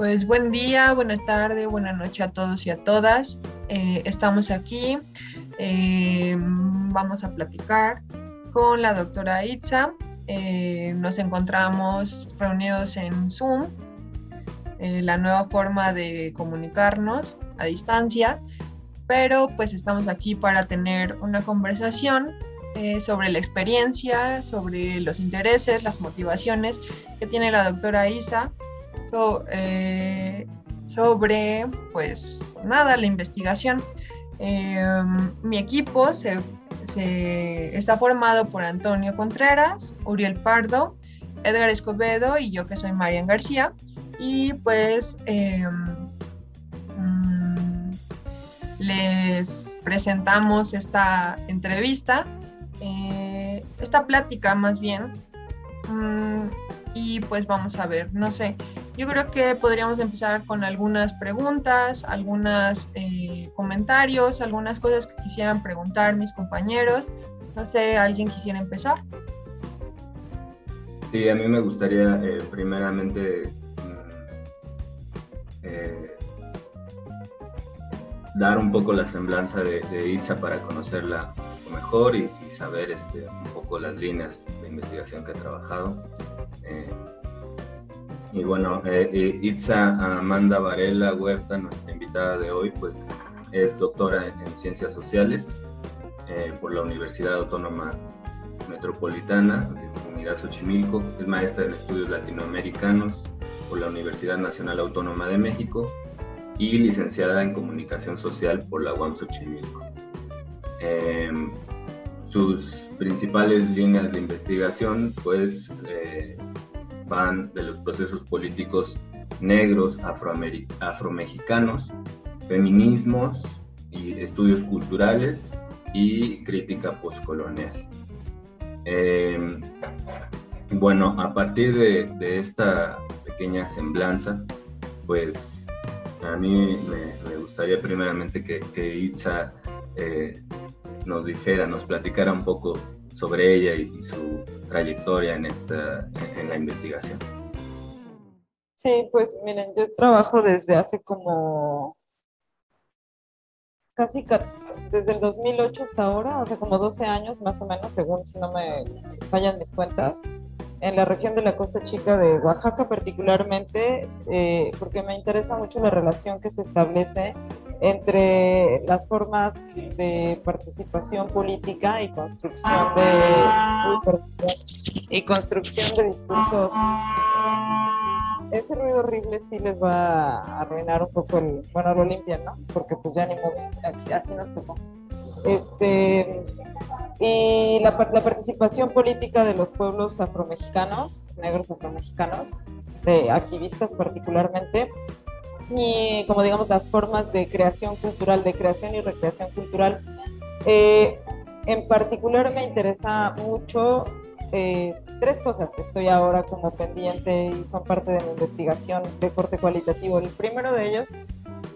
Pues buen día, buena tarde, buena noche a todos y a todas. Eh, estamos aquí, eh, vamos a platicar con la doctora Itza. Eh, nos encontramos reunidos en Zoom, la nueva forma de comunicarnos a distancia, pero pues estamos aquí para tener una conversación sobre la experiencia, sobre los intereses, las motivaciones que tiene la doctora Isa eh, sobre, pues nada, la investigación. Em, mi equipo se, está formado por Antonio Contreras, Uriel Pardo, Edgar Escobedo y yo que soy Marian García. Y pues em, mm, les presentamos esta entrevista, eh, esta plática más bien. Mm, y pues vamos a ver, no sé, yo creo que podríamos empezar con algunas preguntas, algunos eh, comentarios, algunas cosas que quisieran preguntar mis compañeros. No sé, ¿alguien quisiera empezar? Sí, a mí me gustaría eh, primeramente mm, eh, dar un poco la semblanza de, de Itza para conocerla mejor y, saber este, un poco las líneas de investigación que ha trabajado. Y bueno, eh, eh, Itza Amanda Varela Huerta, nuestra invitada de hoy, pues es doctora en, Ciencias Sociales eh, por la Universidad Autónoma Metropolitana de Unidad Xochimilco, es maestra en estudios latinoamericanos por la Universidad Nacional Autónoma de México y licenciada en Comunicación Social por la UAM Xochimilco. Em, sus principales líneas de investigación, pues, de los procesos políticos negros, afromexicanos, feminismos y estudios culturales y crítica postcolonial. Em, bueno, a partir de, esta pequeña semblanza, pues a mí me, gustaría primeramente que, que Itza eh, nos dijera, nos platicara un poco sobre ella y, su trayectoria en, esta, en la investigación. Sí, pues miren, yo trabajo desde hace como casi desde el 2008 hasta ahora, o sea, como 12 años más o menos, según si no me fallan mis cuentas, en la región de la Costa Chica de Oaxaca particularmente, eh, porque me interesa mucho la relación que se establece entre las formas de participación política y construcción de y construcción de discursos. Ese ruido horrible sí les va a arruinar un poco el, bueno, lo limpian, ¿no? Porque pues ya ni modo, así nos tocó. Este, y la, la, participación política de los pueblos afromexicanos, negros afromexicanos, de activistas particularmente, y como digamos las formas de creación cultural, de creación y recreación cultural. Eh, en particular me interesa mucho eh, tres cosas. Estoy ahora como pendiente y son parte de mi investigación de corte cualitativo. El primero de ellos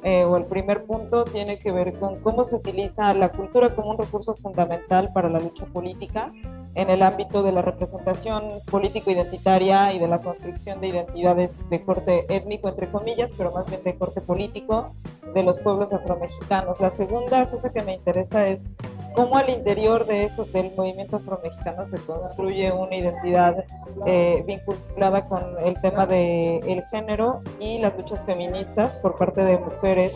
eh, o el primer punto tiene que ver con cómo se utiliza la cultura como un recurso fundamental para la lucha política en el ámbito de la representación político-identitaria y de la construcción de identidades de corte étnico, entre comillas, pero más bien de corte político de los pueblos afromexicanos. La segunda cosa que me interesa es cómo al interior de eso, del movimiento afromexicano, se construye una identidad eh, vinculada con el tema del el género y las luchas feministas por parte de mujeres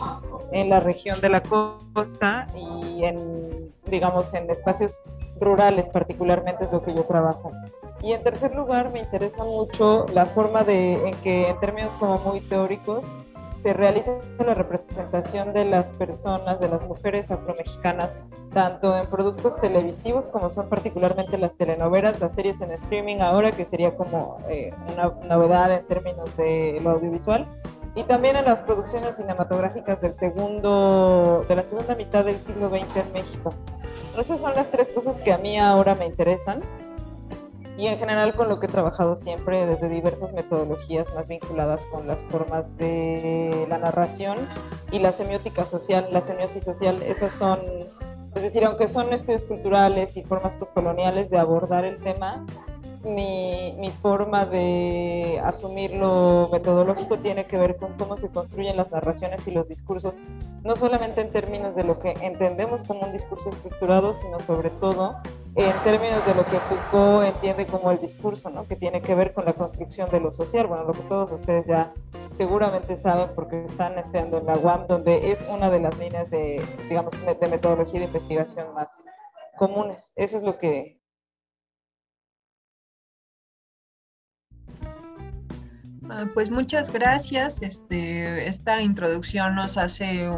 en la región de la costa y en, digamos, en espacios rurales particularmente es lo que yo trabajo. Y en tercer lugar, me interesa mucho la forma de, en que, en términos como muy teóricos, se realiza la representación de las personas, de las mujeres afromexicanas, tanto en productos televisivos como son particularmente las telenovelas, las series en streaming ahora, que sería como eh, una novedad en términos de lo audiovisual, y también en las producciones cinematográficas del segundo, de la segunda mitad del siglo XX en México. Esas son las tres cosas que a mí ahora me interesan y en general con lo que he trabajado siempre desde diversas metodologías más vinculadas con las formas de la narración y la semiótica social, la semiosis social, esas son, es decir, aunque son estudios culturales y formas postcoloniales de abordar el tema, mi, mi, forma de asumir lo metodológico tiene que ver con cómo se construyen las narraciones y los discursos, no solamente en términos de lo que entendemos como un discurso estructurado, sino sobre todo en términos de lo que Foucault entiende como el discurso, ¿no? que tiene que ver con la construcción de lo social, bueno, lo que todos ustedes ya seguramente saben porque están estudiando en la UAM, donde es una de las líneas de, digamos, de metodología de investigación más comunes. Eso es lo que pues muchas gracias. Este, esta introducción nos hace,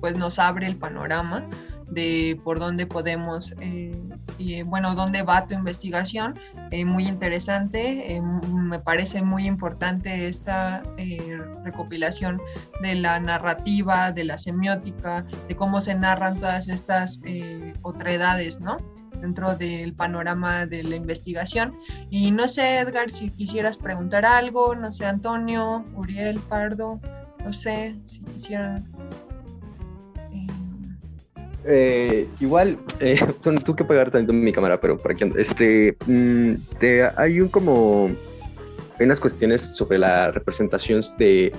pues nos abre el panorama de por dónde podemos, eh, y bueno, dónde va tu investigación. Eh, muy interesante, eh, me parece muy importante esta recopilación de la narrativa, de la semiótica, de cómo se narran todas estas otredades, ¿no? Dentro del panorama de la investigación. Y no sé, Edgar, si quisieras preguntar algo, no sé, Antonio, Uriel, Pardo, no sé, si quisieran... Eh, eh, igual, eh, tú, que pegar tanto mi cámara, pero por aquí Este, mm, te, hay un como. Hay unas cuestiones sobre la representación de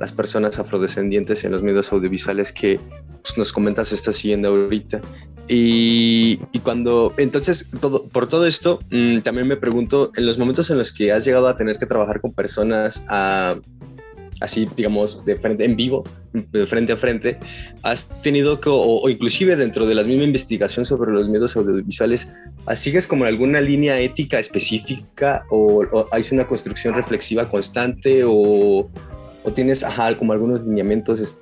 las personas afrodescendientes en los medios audiovisuales que pues, nos comentas estás siguiendo ahorita. Y, cuando, entonces, todo, por todo esto, mm, también me pregunto, en los momentos en los que has llegado a tener que trabajar con personas así, digamos, de frente, en vivo, de frente a frente, has tenido que, o, inclusive dentro de la misma investigación sobre los medios audiovisuales, ¿sigues como alguna línea ética específica o, o hay una construcción reflexiva constante o, o tienes, ajá, como algunos lineamientos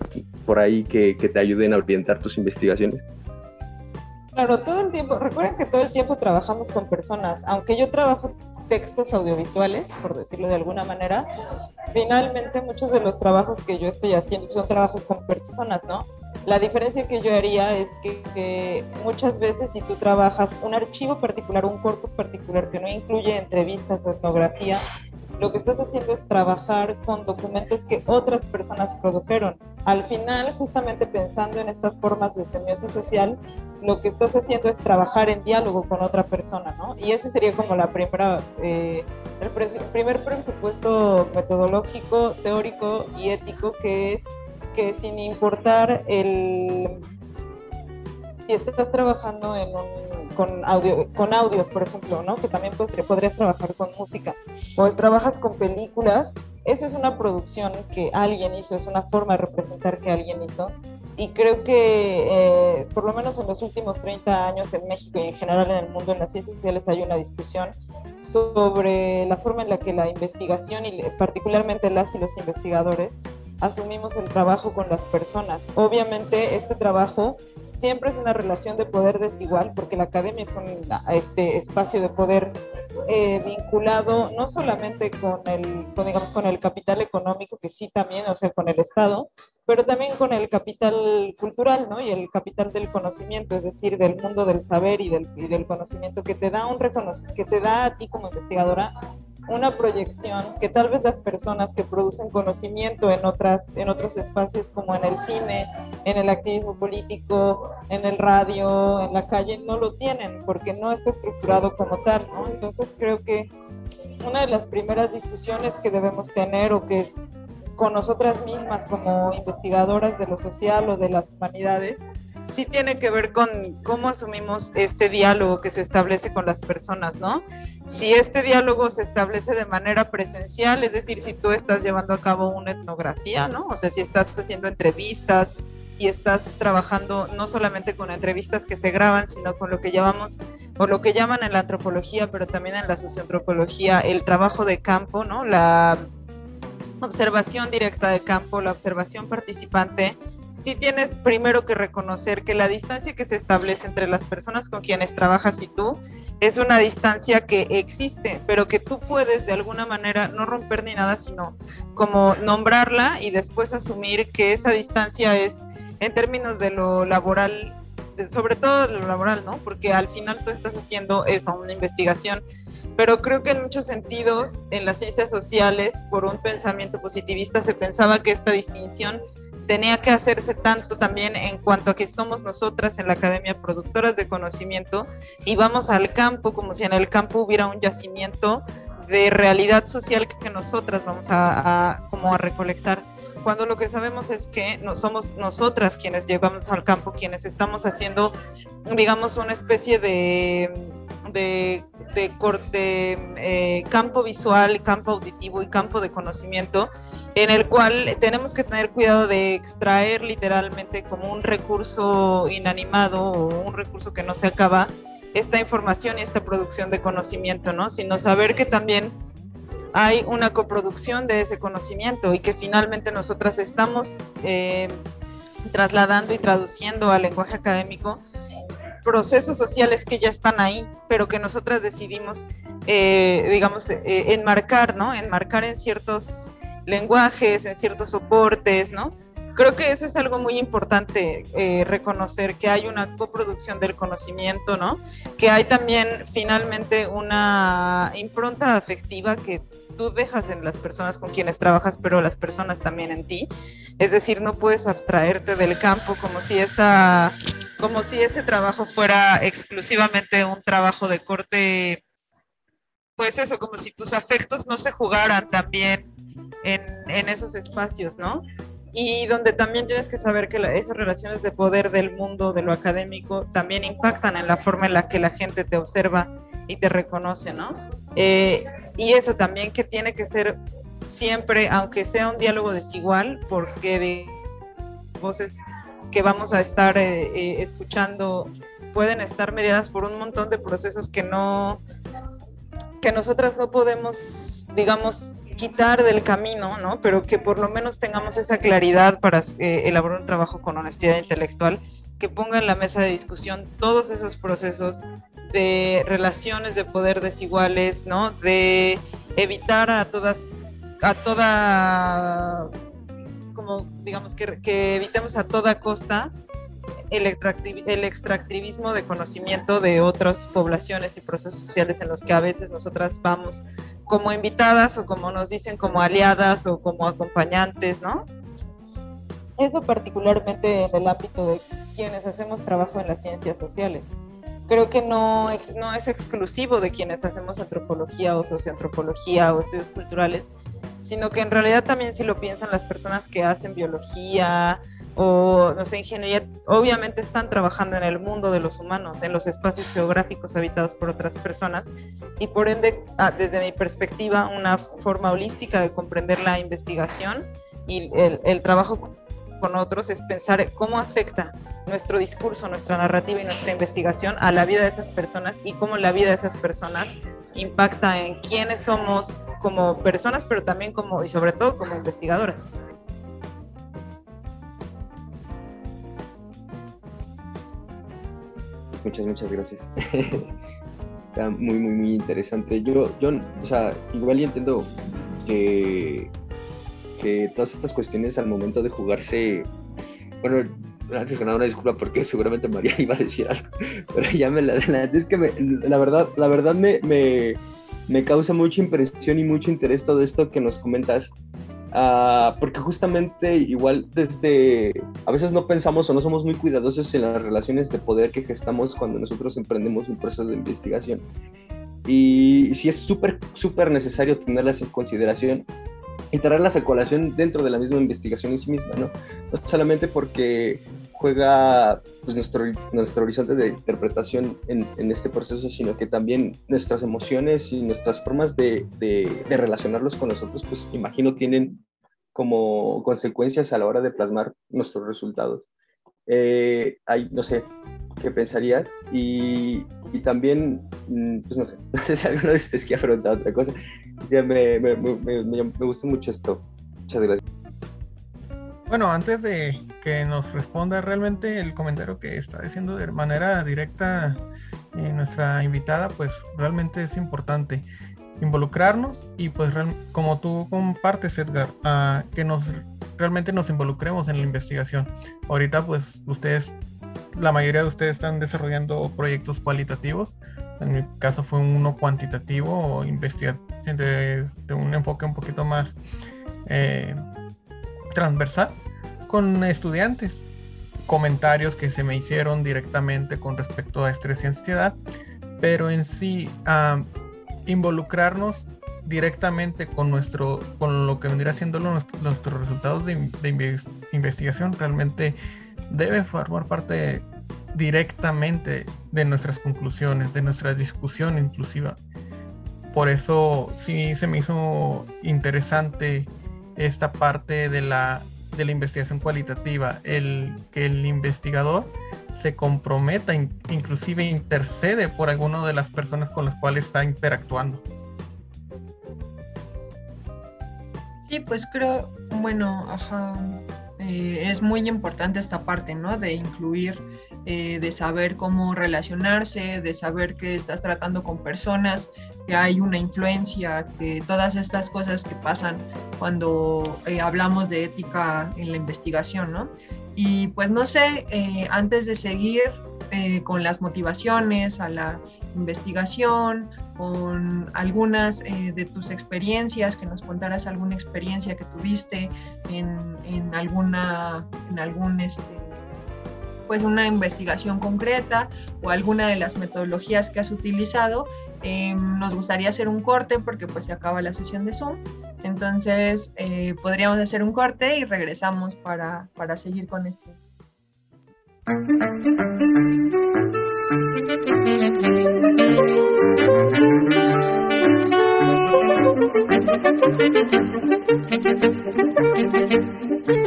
por ahí que te ayuden a orientar tus investigaciones? Claro, todo el tiempo, recuerden que todo el tiempo trabajamos con personas, aunque yo trabajo textos audiovisuales, por decirlo de alguna manera, finalmente muchos de los trabajos que yo estoy haciendo son trabajos con personas, ¿no? La diferencia que yo haría es que, que, muchas veces si tú trabajas un archivo particular, un corpus particular que no incluye entrevistas o etnografía, lo que estás haciendo es trabajar con documentos que otras personas produjeron. Al final, justamente pensando en estas formas de semiosis social, lo que estás haciendo es trabajar en diálogo con otra persona, ¿no? Y ese sería como la primera, eh, el, primer presupuesto metodológico, teórico y ético, que es que sin importar el... Si estás trabajando en un con, audio, con audios, por ejemplo, ¿no? Que también podrías trabajar con música. O trabajas con películas, eso es una producción que alguien hizo, es una forma de representar que alguien hizo. Y creo que, eh, por lo menos en los últimos 30 años en México y en general en el mundo en las ciencias sociales hay una discusión sobre la forma en la que la investigación y particularmente las y los investigadores asumimos el trabajo con las personas. Obviamente este trabajo siempre es una relación de poder desigual, porque la academia es un este, espacio de poder eh, vinculado no solamente con el, digamos, con el capital económico, que sí también, o sea, con el Estado, pero también con el capital cultural, ¿no? Y el capital del conocimiento, es decir, del mundo del saber y del, y del conocimiento que te da un que te da a ti como investigadora una proyección que tal vez las personas que producen conocimiento en, otras, en otros espacios como en el cine, en el activismo político, en el radio, en la calle, no lo tienen porque no está estructurado como tal, ¿no? Entonces creo que una de las primeras discusiones que debemos tener o que es con nosotras mismas como investigadoras de lo social o de las humanidades sí tiene que ver con cómo asumimos este diálogo que se establece con las personas, ¿no? Si este diálogo se establece de manera presencial, es decir, si tú estás llevando a cabo una etnografía, ¿no? O sea, si estás haciendo entrevistas y estás trabajando no solamente con entrevistas que se graban, sino con lo que llamamos, o lo que llaman en la antropología, pero también en la socioantropología, el trabajo de campo, ¿no? La observación directa de campo, la observación participante, sí tienes primero que reconocer que la distancia que se establece entre las personas con quienes trabajas y tú es una distancia que existe, pero que tú puedes de alguna manera no romper ni nada, sino como nombrarla y después asumir que esa distancia es en términos de lo laboral, sobre todo lo laboral, ¿no? Porque al final tú estás haciendo eso, una investigación pero creo que en muchos sentidos en las ciencias sociales, por un pensamiento positivista, se pensaba que esta distinción tenía que hacerse tanto también en cuanto a que somos nosotras en la academia productoras de conocimiento y vamos al campo como si en el campo hubiera un yacimiento de realidad social que nosotras vamos a, como a recolectar. Cuando lo que sabemos es que no somos nosotras quienes llevamos al campo, quienes estamos haciendo, digamos, una especie de, de, de, eh, campo visual, campo auditivo y campo de conocimiento, en el cual tenemos que tener cuidado de extraer literalmente como un recurso inanimado o un recurso que no se acaba esta información y esta producción de conocimiento, ¿no? Sino saber que también hay una coproducción de ese conocimiento y que finalmente nosotras estamos eh, trasladando y traduciendo al lenguaje académico procesos sociales que ya están ahí, pero que nosotras decidimos, eh, digamos, eh, enmarcar, ¿no? Enmarcar en ciertos lenguajes, en ciertos soportes, ¿no? Creo que eso es algo muy importante, eh, reconocer que hay una coproducción del conocimiento, ¿no? Que hay también finalmente una impronta afectiva que tú dejas en las personas con quienes trabajas, pero las personas también en ti. Es decir, no puedes abstraerte del campo como si esa, como si ese trabajo fuera exclusivamente un trabajo de corte, pues eso, como si tus afectos no se jugaran también en, en esos espacios, ¿no? Y donde también tienes que saber que esas relaciones de poder del mundo, de lo académico, también impactan en la forma en la que la gente te observa y te reconoce, ¿no? Eh, y eso también que tiene que ser siempre, aunque sea un diálogo desigual, porque de voces que vamos a estar eh, eh, escuchando pueden estar mediadas por un montón de procesos que no, que nosotras no podemos, digamos, quitar del camino, ¿no? Pero que por lo menos tengamos esa claridad para eh, elaborar un trabajo con honestidad intelectual, que ponga en la mesa de discusión todos esos procesos de relaciones de poder desiguales, ¿no? De evitar a todas, a toda, como digamos que, que evitemos a toda costa el, extractivismo de conocimiento de otras poblaciones y procesos sociales en los que a veces nosotras vamos como invitadas o como nos dicen como aliadas o como acompañantes, ¿no? Eso particularmente en el ámbito de quienes hacemos trabajo en las ciencias sociales. Creo que no, no es exclusivo de quienes hacemos antropología o socioantropología o estudios culturales, sino que en realidad también si lo piensan las personas que hacen biología, o no sé, ingeniería, obviamente están trabajando en el mundo de los humanos, en los espacios geográficos habitados por otras personas y por ende, ah, desde mi perspectiva, una forma holística de comprender la investigación y el, el trabajo con otros es pensar cómo afecta nuestro discurso, nuestra narrativa y nuestra investigación a la vida de esas personas y cómo la vida de esas personas impacta en quiénes somos como personas, pero también como y sobre todo como investigadoras. Muchas, muchas gracias. Está muy, muy, muy interesante. Yo, yo, o sea, igual y entiendo que, que todas estas cuestiones al momento de jugarse, bueno, antes que una disculpa porque seguramente María iba a decir algo, pero ya me la es que la verdad, la verdad me, me, me causa mucha impresión y mucho interés todo esto que nos comentas Ah, porque justamente igual desde, a veces no pensamos o no somos muy cuidadosos en las relaciones de poder que gestamos cuando nosotros emprendemos un proceso de investigación. Y sí es súper, súper necesario tenerlas en consideración y traerlas a colación dentro de la misma investigación en sí misma, ¿no? No solamente porque juega pues, nuestro, nuestro horizonte de interpretación en, en, este proceso, sino que también nuestras emociones y nuestras formas de, de, de, relacionarlos con nosotros, pues imagino tienen como consecuencias a la hora de plasmar nuestros resultados. Eh, hay, no sé, ¿qué pensarías? Y, y, también, mm, pues no sé, no sé si alguno de ustedes quiere preguntar otra cosa. Ya me, me, me, me, me gustó mucho esto. Muchas gracias. Bueno, antes de que nos responda realmente el comentario que está diciendo de manera directa eh, nuestra invitada, pues realmente es importante involucrarnos y pues como tú compartes Edgar, que nos realmente nos involucremos en la investigación. Ahorita pues ustedes, la mayoría de ustedes están desarrollando proyectos cualitativos, en mi caso fue uno cuantitativo o investiga de, un enfoque un poquito más eh, transversal, con estudiantes, comentarios que se me hicieron directamente con respecto a estrés y ansiedad, pero en sí involucrarnos directamente con nuestro con lo que vendría siendo nuestros resultados de, investigación realmente debe formar parte directamente de nuestras conclusiones, de nuestra discusión inclusiva. Por eso sí se me hizo interesante esta parte de la, de la investigación cualitativa, el que el investigador se comprometa, inclusive intercede por alguna de las personas con las cuales está interactuando. Sí, pues creo, bueno, eh, es muy importante esta parte, ¿no? De incluir, eh, de saber cómo relacionarse, de saber que estás tratando con personas, que hay una influencia, que todas estas cosas que pasan cuando eh, hablamos de ética en la investigación, ¿no? Y pues no sé, antes de seguir con las motivaciones a la investigación, con algunas eh, de tus experiencias, que nos contaras alguna experiencia que tuviste en, alguna, en algún, este, pues una investigación concreta o alguna de las metodologías que has utilizado. Em, nos gustaría hacer un corte porque pues se acaba la sesión de Zoom. Entonces eh, podríamos hacer un corte y regresamos para, para seguir con esto.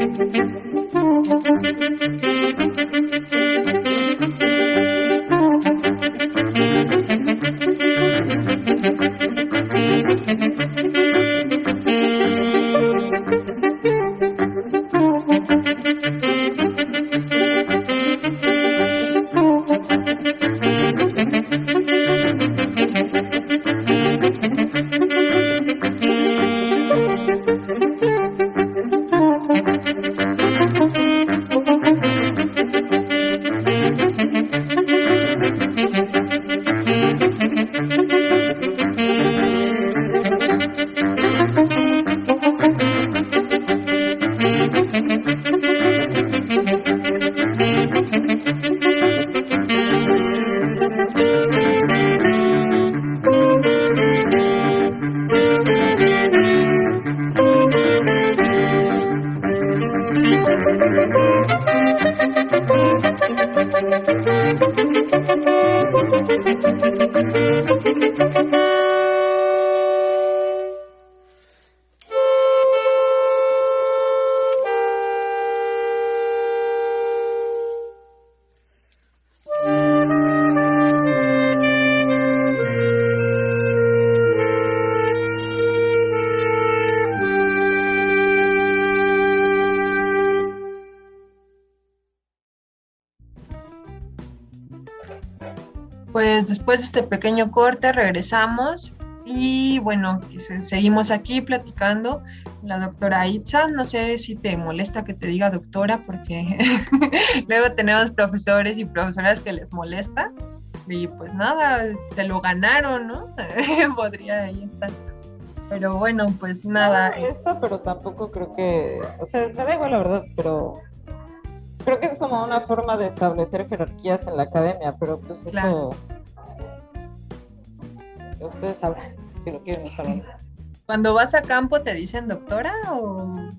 este pequeño corte regresamos y bueno, seguimos aquí platicando. La doctora Itza, no sé si te molesta que te diga doctora porque luego tenemos profesores y profesoras que les molesta y pues nada, se lo ganaron, ¿no? Podría ahí estar. Pero bueno, pues nada. No molesta, pero tampoco creo que, o sea, me da igual la verdad, pero creo que es como una forma de establecer jerarquías en la academia, pero pues eso ustedes sabrán si lo quieren saber. Cuando vas a campo te dicen doctora o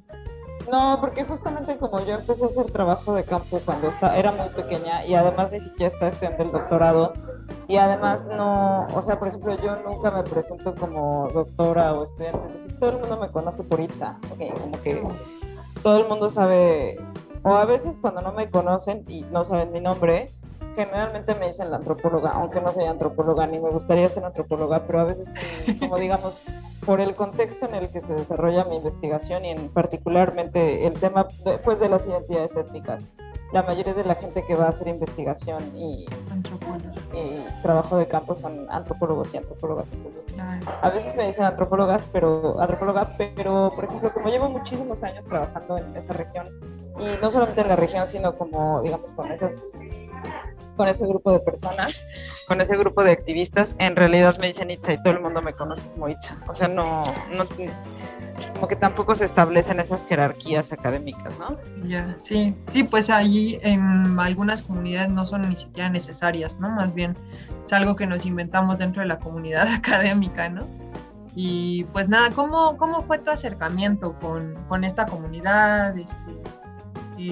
no, porque justamente como yo empecé a hacer trabajo de campo cuando está, era muy pequeña y además ni siquiera estaba estudiando el doctorado y además no, o sea, por ejemplo, yo nunca me presento como doctora o estudiante, entonces todo el mundo me conoce por Itza, como que todo el mundo sabe, o a veces cuando no me conocen y no saben mi nombre, generalmente me dicen la antropóloga, aunque no soy antropóloga ni me gustaría ser antropóloga, pero a veces, como digamos, por el contexto en el que se desarrolla mi investigación y en particularmente el tema pues, de las identidades étnicas, la mayoría de la gente que va a hacer investigación y, trabajo de campo son antropólogos y antropólogas. a veces me dicen antropólogas, pero antropóloga, pero por ejemplo, como llevo muchísimos años trabajando en esa región, y no solamente en la región, sino como, digamos, con esas con ese grupo de personas, con ese grupo de activistas, en realidad me dicen Itza y todo el mundo me conoce como Itza. O sea, no, no como que tampoco se establecen esas jerarquías académicas, ¿no? Ya, sí, sí, pues allí en algunas comunidades no son ni siquiera necesarias, ¿no? Más bien es algo que nos inventamos dentro de la comunidad académica, ¿no? Y pues nada, ¿cómo, cómo fue tu acercamiento con, con esta comunidad? Este,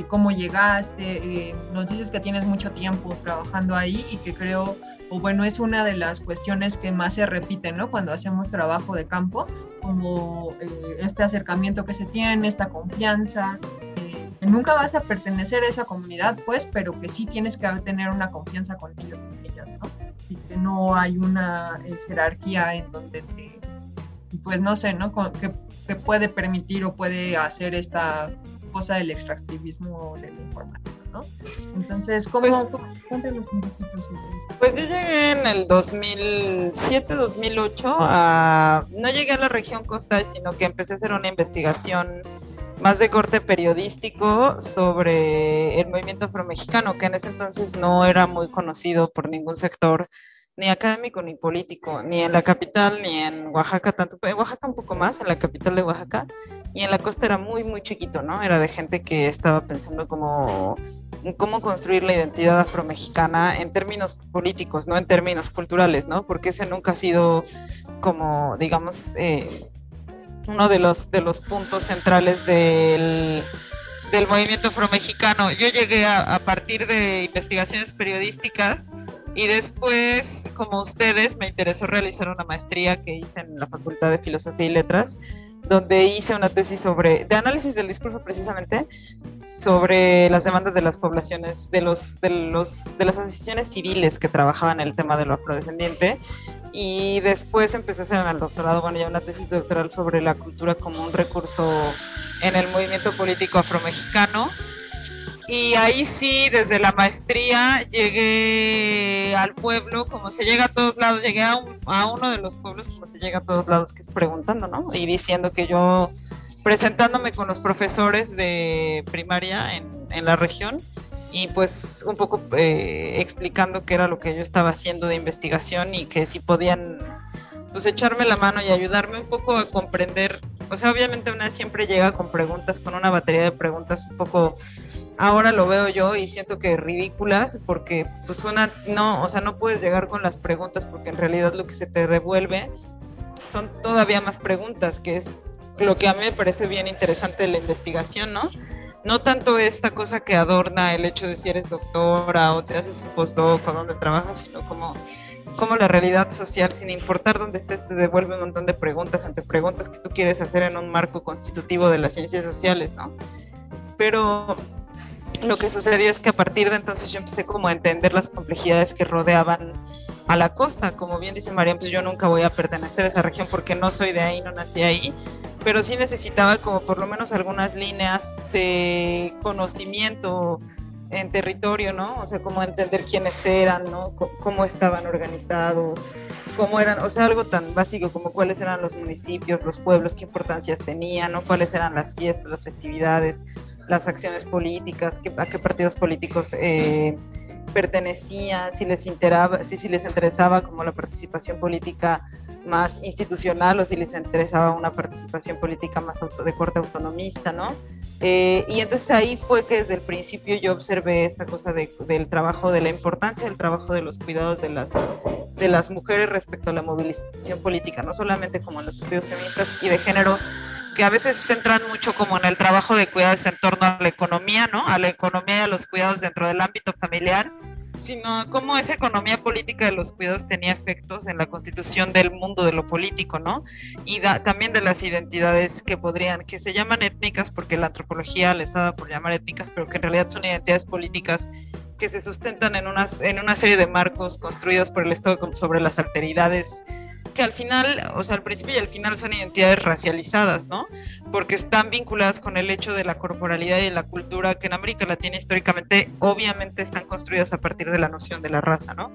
cómo llegaste, eh, nos dices que tienes mucho tiempo trabajando ahí y que creo, o bueno, es una de las cuestiones que más se repiten, ¿no? Cuando hacemos trabajo de campo, como eh, este acercamiento que se tiene, esta confianza, eh, que nunca vas a pertenecer a esa comunidad, pues, pero que sí tienes que tener una confianza con ellos, con ellas, ¿no? Y que no hay una jerarquía en donde te, pues no sé, ¿no? Que, que puede permitir o puede hacer esta cosa del extractivismo de la informática, ¿no? Entonces, ¿cómo? Pues, cuéntanos un poquito Pues yo llegué en el 2007-2008, a, no llegué a la región Costa, sino que empecé a hacer una investigación más de corte periodístico sobre el movimiento afromexicano, que en ese entonces no era muy conocido por ningún sector ni académico ni político, ni en la capital ni en Oaxaca, tanto en Oaxaca un poco más, en la capital de Oaxaca, y en la costa era muy, muy chiquito, ¿no? Era de gente que estaba pensando cómo, cómo construir la identidad afromexicana en términos políticos, no en términos culturales, ¿no? Porque ese nunca ha sido como, digamos, eh, uno de los, de los puntos centrales del del movimiento afromexicano. Yo llegué a, a partir de investigaciones periodísticas y después, como ustedes, me interesó realizar una maestría que hice en la Facultad de Filosofía y Letras, donde hice una tesis sobre, de análisis del discurso precisamente, sobre las demandas de las poblaciones, de, los, de, los, de las asociaciones civiles que trabajaban el tema de lo afrodescendiente. Y después empecé a hacer el doctorado, bueno, ya una tesis doctoral sobre la cultura como un recurso en el movimiento político afromexicano y ahí sí, desde la maestría llegué al pueblo, como se llega a todos lados, llegué a, uno de los pueblos como se llega a todos lados, que es preguntando, ¿no? Y diciendo que yo, presentándome con los profesores de primaria en, en la región, y pues un poco eh, explicando qué era lo que yo estaba haciendo de investigación y que si podían pues echarme la mano y ayudarme un poco a comprender, o sea, obviamente una siempre llega con preguntas, con una batería de preguntas un poco ahora lo veo yo y siento que ridículas porque pues una no, o sea, no puedes llegar con las preguntas porque en realidad lo que se te devuelve son todavía más preguntas, que es lo que a mí me parece bien interesante de la investigación, ¿no? No tanto esta cosa que adorna el hecho de si eres doctora o te haces un postdoc o dónde trabajas, sino como, como la realidad social, sin importar dónde estés, te devuelve un montón de preguntas ante preguntas que tú quieres hacer en un marco constitutivo de las ciencias sociales, ¿no? Pero lo que sucedió es que a partir de entonces yo empecé como a entender las complejidades que rodeaban a la costa. Como bien dice María, pues yo nunca voy a pertenecer a esa región porque no soy de ahí, no nací ahí, pero sí necesitaba como por lo menos algunas líneas de conocimiento en territorio, ¿no? O sea, como entender quiénes eran, ¿no? cómo estaban organizados, cómo eran, o sea, algo tan básico como cuáles eran los municipios, los pueblos, qué importancias tenían, ¿no? Cuáles eran las fiestas, las festividades, las acciones políticas, a qué partidos políticos eh, pertenecían, si les, interaba, si, si les interesaba como la participación política más institucional o si les interesaba una participación política más de corte autonomista, ¿no? Eh, y entonces ahí fue que desde el principio yo observé esta cosa del trabajo, de la importancia del trabajo de los cuidados de las, de las mujeres respecto a la movilización política, no solamente como en los estudios feministas y de género, que a veces se centran mucho como en el trabajo de cuidados en torno a la economía, ¿no? A la economía y a los cuidados dentro del ámbito familiar, sino cómo esa economía política de los cuidados tenía efectos en la constitución del mundo de lo político, ¿no? Y también de las identidades que podrían, que se llaman étnicas porque la antropología les ha dado por llamar étnicas, pero que en realidad son identidades políticas que se sustentan en, unas, en una serie de marcos construidos por el Estado sobre las alteridades que al final, o sea, al principio y al final son identidades racializadas, ¿no? Porque están vinculadas con el hecho de la corporalidad y la cultura que en América Latina históricamente obviamente están construidas a partir de la noción de la raza, ¿no?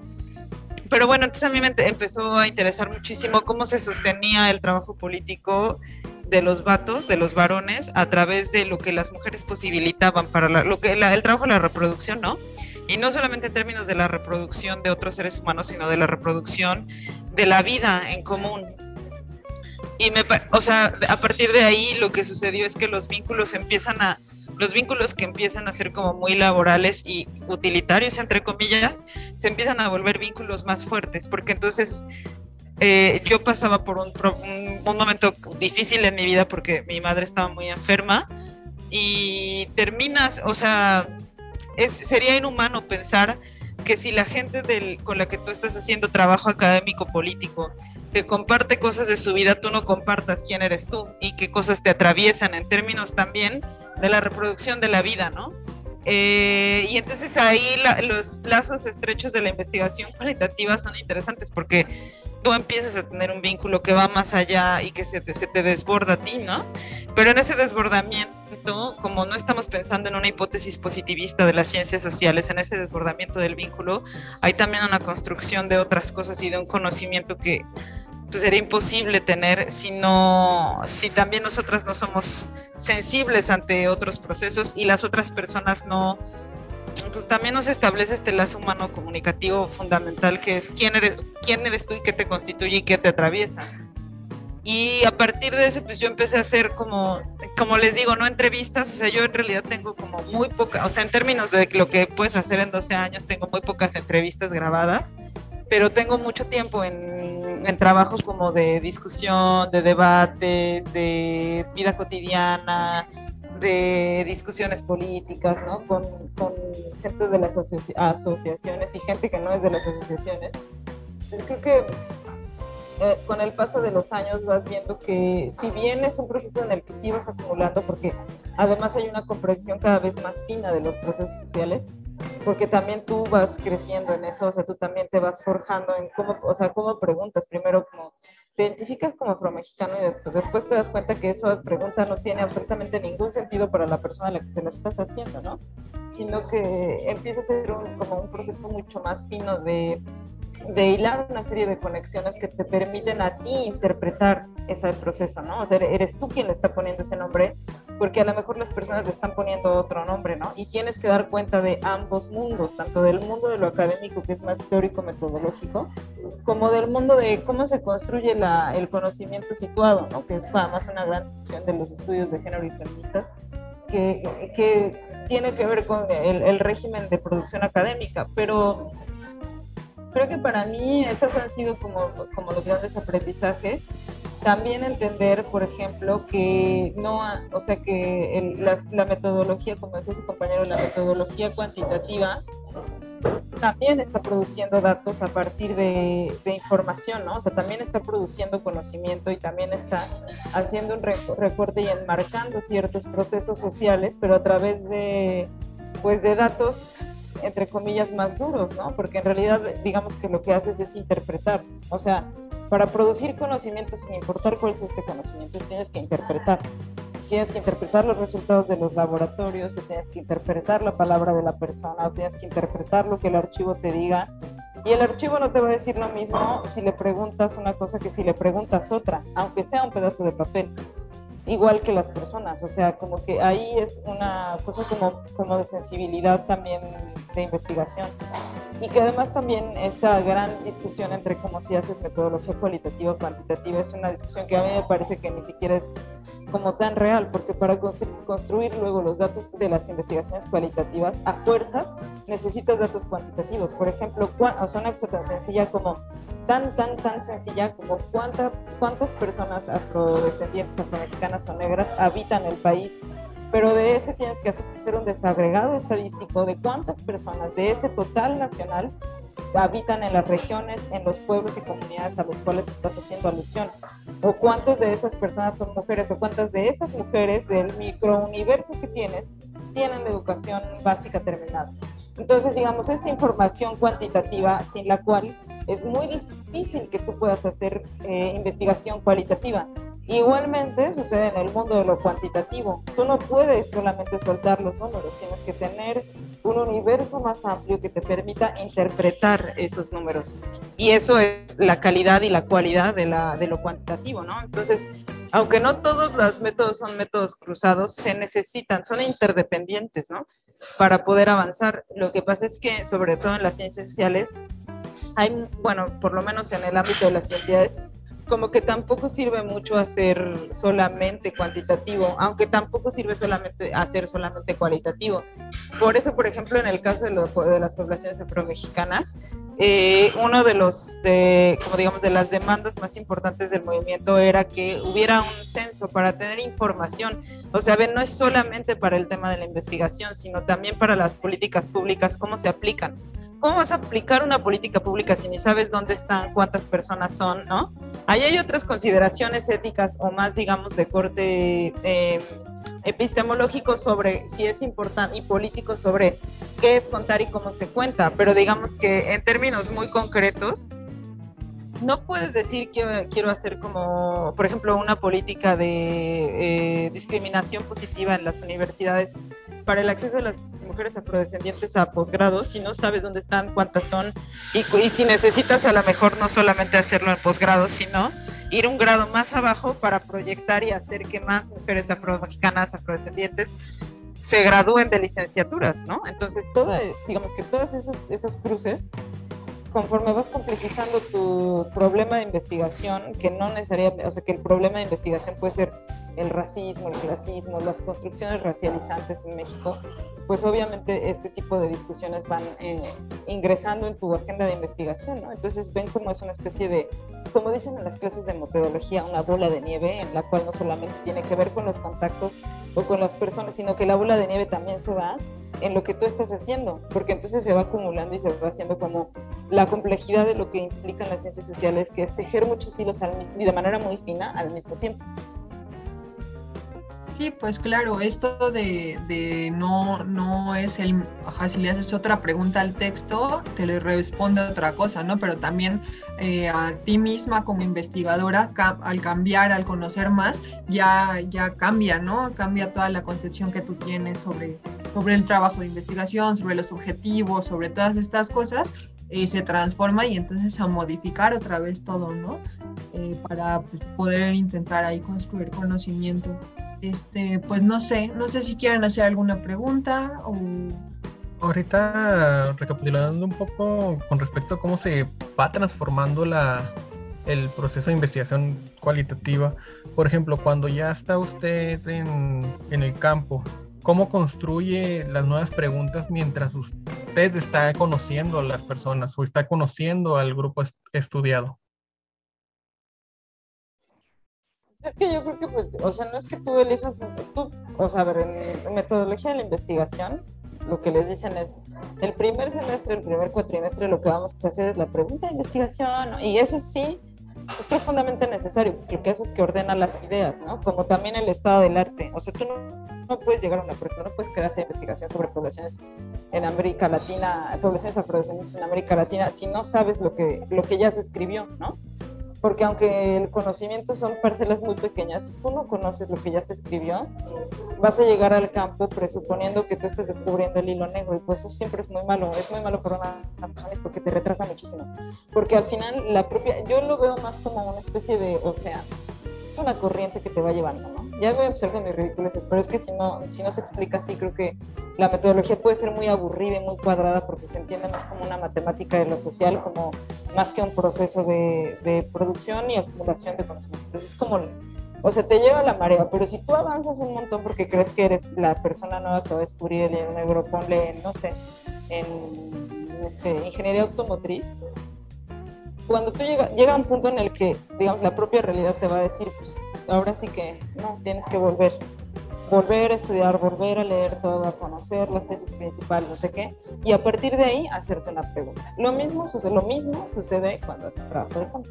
Pero bueno, entonces a mí me empezó a interesar muchísimo cómo se sostenía el trabajo político de los vatos, de los varones, a través de lo que las mujeres posibilitaban para lo que el trabajo de la reproducción, ¿no? Y no solamente en términos de la reproducción de otros seres humanos, sino de la reproducción de la vida en común. Y me, o sea, a partir de ahí lo que sucedió es que los vínculos empiezan a, los vínculos que empiezan a ser como muy laborales y utilitarios, entre comillas, se empiezan a volver vínculos más fuertes, porque entonces eh, yo pasaba por un, un, momento difícil en mi vida porque mi madre estaba muy enferma y terminas, o sea, es, sería inhumano pensar que si la gente del, con la que tú estás haciendo trabajo académico político te comparte cosas de su vida, tú no compartas quién eres tú y qué cosas te atraviesan en términos también de la reproducción de la vida, ¿no? Eh, y entonces ahí los lazos estrechos de la investigación cualitativa son interesantes porque tú empiezas a tener un vínculo que va más allá y que se te, desborda a ti, ¿no? Pero en ese desbordamiento, como no estamos pensando en una hipótesis positivista de las ciencias sociales, en ese desbordamiento del vínculo, hay también una construcción de otras cosas y de un conocimiento que pues sería imposible tener si no, si también nosotras no somos sensibles ante otros procesos y las otras personas no, pues también nos establece este lazo humano comunicativo fundamental que es quién eres, quién eres tú y qué te constituye y qué te atraviesa. Y a partir de eso, pues yo empecé a hacer como, como les digo, no entrevistas, o sea, yo en realidad tengo como muy poca, o sea, en términos de lo que puedes hacer en 12 años, tengo muy pocas entrevistas grabadas pero tengo mucho tiempo en, en trabajos como de discusión, de debates, de vida cotidiana, de discusiones políticas, ¿no? Con, con gente de las asociaciones y gente que no es de las asociaciones. Entonces creo que eh, con el paso de los años vas viendo que si bien es un proceso en el que sí vas acumulando, porque además hay una comprensión cada vez más fina de los procesos sociales, porque también tú vas creciendo en eso, o sea, tú también te vas forjando en cómo, o sea, cómo preguntas, primero como te identificas como afromexicano y después te das cuenta que eso pregunta no tiene absolutamente ningún sentido para la persona a la que se la estás haciendo, ¿no? Sino que empieza a ser un, como un proceso mucho más fino de de hilar una serie de conexiones que te permiten a ti interpretar ese proceso, ¿no? O sea, eres tú quien le está poniendo ese nombre, porque a lo mejor las personas le están poniendo otro nombre, ¿no? Y tienes que dar cuenta de ambos mundos, tanto del mundo de lo académico, que es más teórico-metodológico, como del mundo de cómo se construye la, el conocimiento situado, ¿no? Que es además una gran discusión de los estudios de género y feminista, que, que tiene que ver con el, el régimen de producción académica, pero creo que para mí esos han sido como, como los grandes aprendizajes. También entender, por ejemplo, que no, o sea, que la, metodología, como decía su compañero, la metodología cuantitativa también está produciendo datos a partir de, de, información, ¿no? O sea, también está produciendo conocimiento y también está haciendo un recorte y enmarcando ciertos procesos sociales, pero a través de, pues, de datos entre comillas, más duros, ¿no? Porque en realidad, digamos que lo que haces es interpretar. O sea, para producir conocimiento, sin importar cuál es este conocimiento, tienes que interpretar. Tienes que interpretar los resultados de los laboratorios, tienes que interpretar la palabra de la persona, tienes que interpretar lo que el archivo te diga. Y el archivo no te va a decir lo mismo si le preguntas una cosa que si le preguntas otra, aunque sea un pedazo de papel igual que las personas, o sea, como que ahí es una cosa como, como de sensibilidad también de investigación. Y que además también esta gran discusión entre cómo si haces metodología cualitativa o cuantitativa es una discusión que a mí me parece que ni siquiera es como tan real, porque para construir luego los datos de las investigaciones cualitativas a fuerzas necesitas datos cuantitativos. Por ejemplo, o sea, una cosa tan sencilla como tan, tan, tan sencilla como cuánta, cuántas personas afrodescendientes, afromexicanas o negras habitan el país. Pero de ese tienes que hacer un desagregado estadístico de cuántas personas de ese total nacional habitan en las regiones, en los pueblos y comunidades a los cuales estás haciendo alusión. O cuántas de esas personas son mujeres o cuántas de esas mujeres del microuniverso que tienes tienen la educación básica terminada. Entonces, digamos, esa información cuantitativa sin la cual es muy difícil que tú puedas hacer eh, investigación cualitativa. Igualmente sucede en el mundo de lo cuantitativo. Tú no puedes solamente soltar los números, tienes que tener un universo más amplio que te permita interpretar esos números. Y eso es la calidad y la cualidad de, la, de lo cuantitativo, ¿no? Entonces, aunque no todos los métodos son métodos cruzados, se necesitan, son interdependientes, ¿no? Para poder avanzar. Lo que pasa es que, sobre todo en las ciencias sociales, hay, bueno, por lo menos en el ámbito de las identidades, como que tampoco sirve mucho hacer solamente cuantitativo, aunque tampoco sirve solamente hacer solamente cualitativo. Por eso, por ejemplo, en el caso de, las poblaciones afromexicanas, eh, uno de los, de, como digamos, de las demandas más importantes del movimiento era que hubiera un censo para tener información. O sea, no es solamente para el tema de la investigación, sino también para las políticas públicas, cómo se aplican. ¿Cómo vas a aplicar una política pública si ni sabes dónde están, cuántas personas son, no? Ahí hay otras consideraciones éticas o más, digamos, de corte eh, epistemológico sobre si es importante y político sobre qué es contar y cómo se cuenta, pero digamos que en términos muy concretos, no puedes decir que quiero hacer como, por ejemplo, una política de eh, discriminación positiva en las universidades para el acceso de las mujeres afrodescendientes a posgrados si no sabes dónde están, cuántas son y, y, si necesitas a lo mejor no solamente hacerlo en posgrado, sino ir un grado más abajo para proyectar y hacer que más mujeres afromexicanas, afrodescendientes se gradúen de licenciaturas, ¿no? Entonces, todo, digamos que todas esas, esos cruces conforme vas complejizando tu problema de investigación, que no necesariamente, o sea, que el problema de investigación puede ser el racismo, el clasismo, las construcciones racializantes en México, pues obviamente este tipo de discusiones van eh, ingresando en tu agenda de investigación, ¿no? Entonces ven como es una especie de, como dicen en las clases de metodología, una bola de nieve en la cual no solamente tiene que ver con los contactos o con las personas, sino que la bola de nieve también se va en lo que tú estás haciendo, porque entonces se va acumulando y se va haciendo como la complejidad de lo que implican las ciencias sociales, que es tejer muchos hilos al mismo, y de manera muy fina al mismo tiempo. Sí, pues claro, esto de, no, no es el, ajá, si le haces otra pregunta al texto, te le responde otra cosa, ¿no? Pero también eh, a ti misma como investigadora, al cambiar, al conocer más, ya, ya cambia, ¿no? Cambia toda la concepción que tú tienes sobre, sobre el trabajo de investigación, sobre los objetivos, sobre todas estas cosas, eh, se transforma y entonces a modificar otra vez todo, ¿no? Eh, para pues, poder intentar ahí construir conocimiento. Este, pues no sé, no sé si quieren hacer alguna pregunta o... Ahorita recapitulando un poco con respecto a cómo se va transformando la, el proceso de investigación cualitativa. Por ejemplo, cuando ya está usted en, en el campo, ¿cómo construye las nuevas preguntas mientras usted está conociendo a las personas o está conociendo al grupo estudiado? Es que yo creo que, pues, o sea, no es que tú elijas, tú, o sea, a ver, en, metodología de la investigación, lo que les dicen es, el primer semestre, el primer cuatrimestre, lo que vamos a hacer es la pregunta de investigación, y eso sí es profundamente necesario, lo que hace es que ordena las ideas, ¿no? Como también el estado del arte, o sea, tú no, puedes llegar a una pregunta, no puedes crear esa investigación sobre poblaciones en América Latina, poblaciones afrodescendientes en América Latina, si no sabes lo que, lo que ya se escribió, ¿no? porque aunque el conocimiento son parcelas muy pequeñas, si tú no conoces lo que ya se escribió, vas a llegar al campo presuponiendo que tú estás descubriendo el hilo negro y pues eso siempre es muy malo, es muy malo por una razón, porque te retrasa muchísimo, porque al final la propia, yo lo veo más como una especie de océano, es una corriente que te va llevando, ¿no? Ya empezar con mis ridiculeces, pero es que si no, si no se explica así, creo que la metodología puede ser muy aburrida y muy cuadrada porque se entiende más como una matemática de lo social, como más que un proceso de, de producción y acumulación de conocimientos. Entonces es como, o sea, te lleva la marea, pero si tú avanzas un montón porque crees que eres la persona nueva que va a descubrir el negro, no sé, en este, ingeniería automotriz, cuando tú llega, llega un punto en el que, digamos, la propia realidad te va a decir, pues ahora sí que no, tienes que volver, volver a estudiar, volver a leer todo, a conocer las tesis principales, no sé qué, y a partir de ahí hacerte una pregunta. Lo mismo sucede, lo mismo sucede cuando haces trabajo de campo.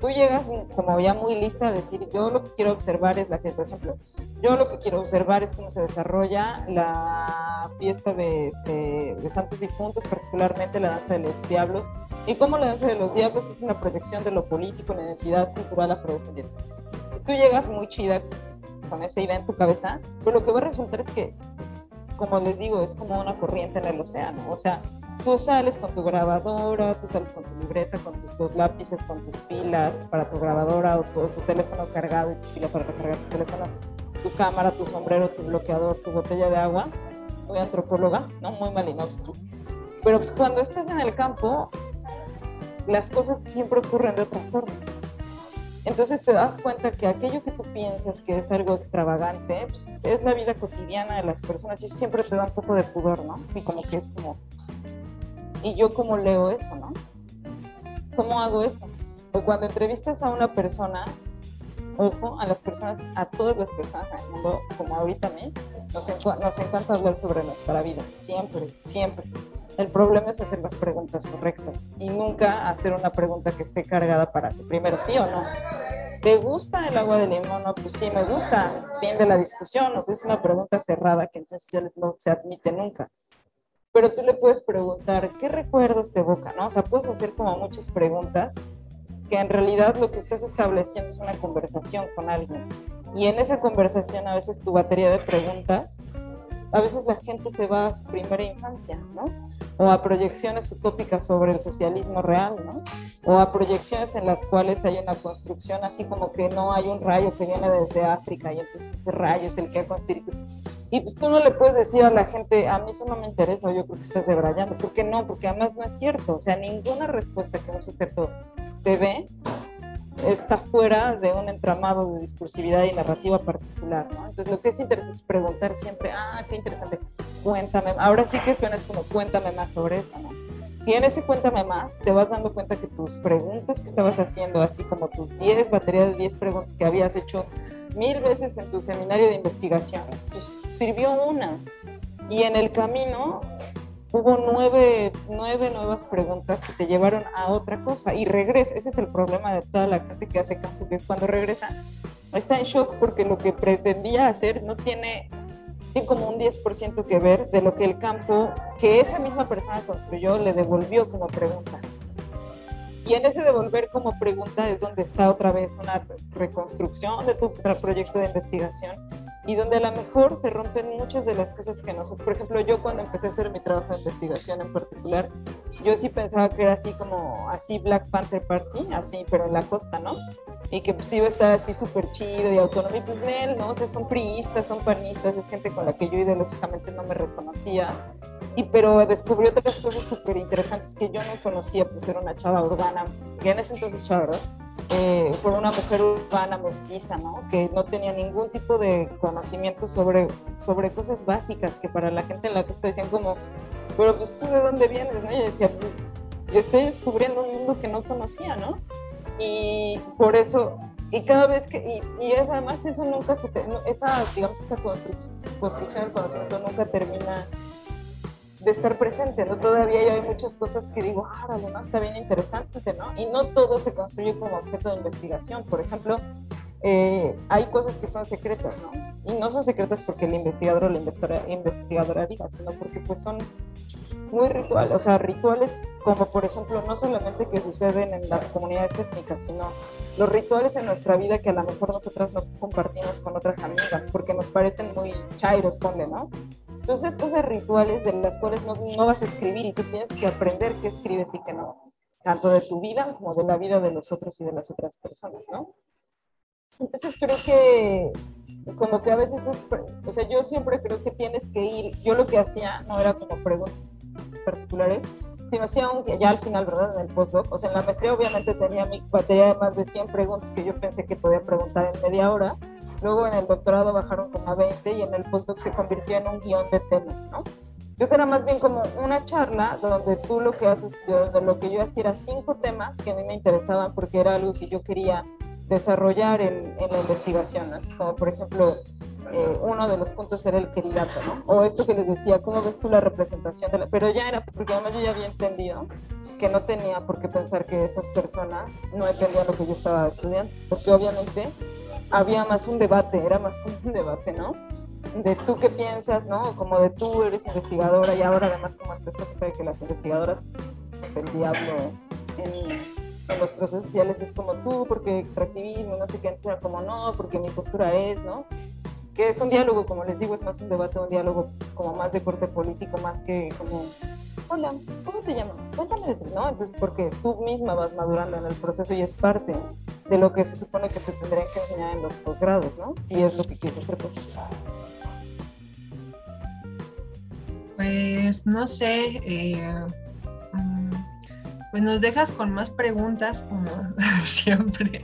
Tú llegas como ya muy lista a decir, yo lo que quiero observar es la que, por ejemplo, yo lo que quiero observar es cómo se desarrolla la fiesta de, este, de Santos particularmente la danza de los diablos, y cómo la danza de los diablos es una proyección de lo político, la identidad cultural afrodescendiente. Si tú llegas muy chida con esa idea en tu cabeza, pero lo que va a resultar es que, como les digo, es como una corriente en el océano. O sea, tú sales con tu grabadora, tú sales con tu libreta, con tus dos lápices, con tus pilas para tu grabadora o tu, teléfono cargado tu pila para recargar tu teléfono, tu cámara, tu sombrero, tu bloqueador, tu botella de agua, muy antropóloga, ¿no? Muy Malinowski. Pero pues cuando estás en el campo, las cosas siempre ocurren de otra forma. Entonces te das cuenta que aquello que tú piensas que es algo extravagante, pues, es la vida cotidiana de las personas y siempre te da un poco de pudor, ¿no? Y como que es como, ¿y yo cómo leo eso, no? ¿Cómo hago eso? O cuando entrevistas a una persona, ojo, a las personas, a todas las personas en el mundo, como ahorita a nos, nos encanta hablar sobre nuestra vida, siempre, siempre. El problema es hacer las preguntas correctas y nunca hacer una pregunta que esté cargada para hacer primero sí o no. ¿Te gusta el agua de limón? No, pues sí, me gusta. Fin de la discusión. O sea, es una pregunta cerrada que en ciencias sociales no se admite nunca. Pero tú le puedes preguntar, ¿qué recuerdos te evoca? ¿no? O sea, puedes hacer como muchas preguntas que en realidad lo que estás estableciendo es una conversación con alguien. Y en esa conversación a veces tu batería de preguntas, a veces la gente se va a su primera infancia, ¿no? o a proyecciones utópicas sobre el socialismo real, ¿no? O a proyecciones en las cuales hay una construcción así como que no hay un rayo que viene desde África y entonces ese rayo es el que ha constituido. Y pues tú no le puedes decir a la gente, a mí eso no me interesa, yo creo que estás debrayando. ¿Por qué no? Porque además no es cierto. O sea, ninguna respuesta que un sujeto te dé está fuera de un entramado de discursividad y narrativa particular, ¿no? Entonces lo que es interesante es preguntar siempre, ah, qué interesante, cuéntame, ahora sí que suena como cuéntame más sobre eso, ¿no? Y en ese cuéntame más, te vas dando cuenta que tus preguntas que estabas haciendo, así como tus 10 baterías de 10 preguntas que habías hecho mil veces en tu seminario de investigación, pues sirvió una. Y en el camino hubo nueve, nueve nuevas preguntas que te llevaron a otra cosa y regresa. Ese es el problema de toda la gente que hace campo, que es cuando regresa, está en shock porque lo que pretendía hacer no tiene, tiene como un 10% que ver de lo que el campo que esa misma persona construyó le devolvió como pregunta. Y en ese devolver como pregunta es donde está otra vez una reconstrucción de tu proyecto de investigación y donde a lo mejor se rompen muchas de las cosas que nosotros, por ejemplo, yo cuando empecé a hacer mi trabajo de investigación en particular, yo sí pensaba que era así como, así Black Panther Party, así, pero en la costa, ¿no? Y que pues iba a estar así súper chido y autónomo, y pues él, ¿no? O sea, son priistas, son panistas, es gente con la que yo ideológicamente no me reconocía, y pero descubrí otras cosas súper interesantes que yo no conocía, pues era una chava urbana, que en ese entonces chava, ¿verdad? Eh, por una mujer urbana mestiza, ¿no? Que no tenía ningún tipo de conocimiento sobre, sobre cosas básicas que para la gente en la que está decían como, pero pues tú de dónde vienes, ¿no? Y decía, pues estoy descubriendo un mundo que no conocía, ¿no? Y por eso, y cada vez que, y, y además eso nunca se, esa, digamos, esa construcción, construcción del conocimiento nunca termina de estar presente, ¿no? Todavía hay muchas cosas que digo, ah, ¿no? Está bien interesante, ¿no? Y no todo se construye como objeto de investigación. Por ejemplo, eh, hay cosas que son secretas, ¿no? Y no son secretas porque el investigador o la investigadora, diga, sino porque pues son muy rituales, o sea, rituales como por ejemplo no solamente que suceden en las comunidades étnicas, sino los rituales en nuestra vida que a lo mejor nosotras no compartimos con otras amigas porque nos parecen muy chairos, ponle, ¿no? Entonces, cosas rituales de las cuales no, no, vas a escribir y tú tienes que aprender qué escribes y qué no, tanto de tu vida como de la vida de los otros y de las otras personas, ¿no? Entonces, creo que como que a veces es, o sea, yo siempre creo que tienes que ir, yo lo que hacía no era como preguntas particulares, sino hacía un, ya al final, ¿verdad? En el postdoc, o sea, en la maestría obviamente tenía mi batería de más de 100 preguntas que yo pensé que podía preguntar en media hora, Luego en el doctorado bajaron como a 20 y en el postdoc se convirtió en un guion de temas, ¿no? Entonces era más bien como una charla donde tú lo que haces, yo, de lo que yo hacía era cinco temas que a mí me interesaban porque era algo que yo quería desarrollar en, en la investigación, como por ejemplo eh, uno de los puntos era el queridato. O esto que les decía, ¿cómo ves tú la representación de la... Pero ya era, porque además yo ya había entendido que no tenía por qué pensar que esas personas no entendían lo que yo estaba estudiando, porque obviamente había más un debate, era más como un debate, ¿no? De tú qué piensas, ¿no? Como de tú eres investigadora y ahora además como hasta esto sabe que las investigadoras, pues el diablo en, los procesos sociales es como tú, porque extractivismo, no sé qué, entonces era como no, porque mi postura es, ¿no? Que es un diálogo, como les digo, es más un debate, un diálogo como más de corte político, más que como hola, ¿cómo te llamas? Cuéntame de ti, ¿no? Entonces, porque tú misma vas madurando en el proceso y es parte de lo que se supone que te tendrían que enseñar en los posgrados, ¿no? Si es lo que quieres hacer. Pues. pues no sé, eh, pues nos dejas con más preguntas, como siempre.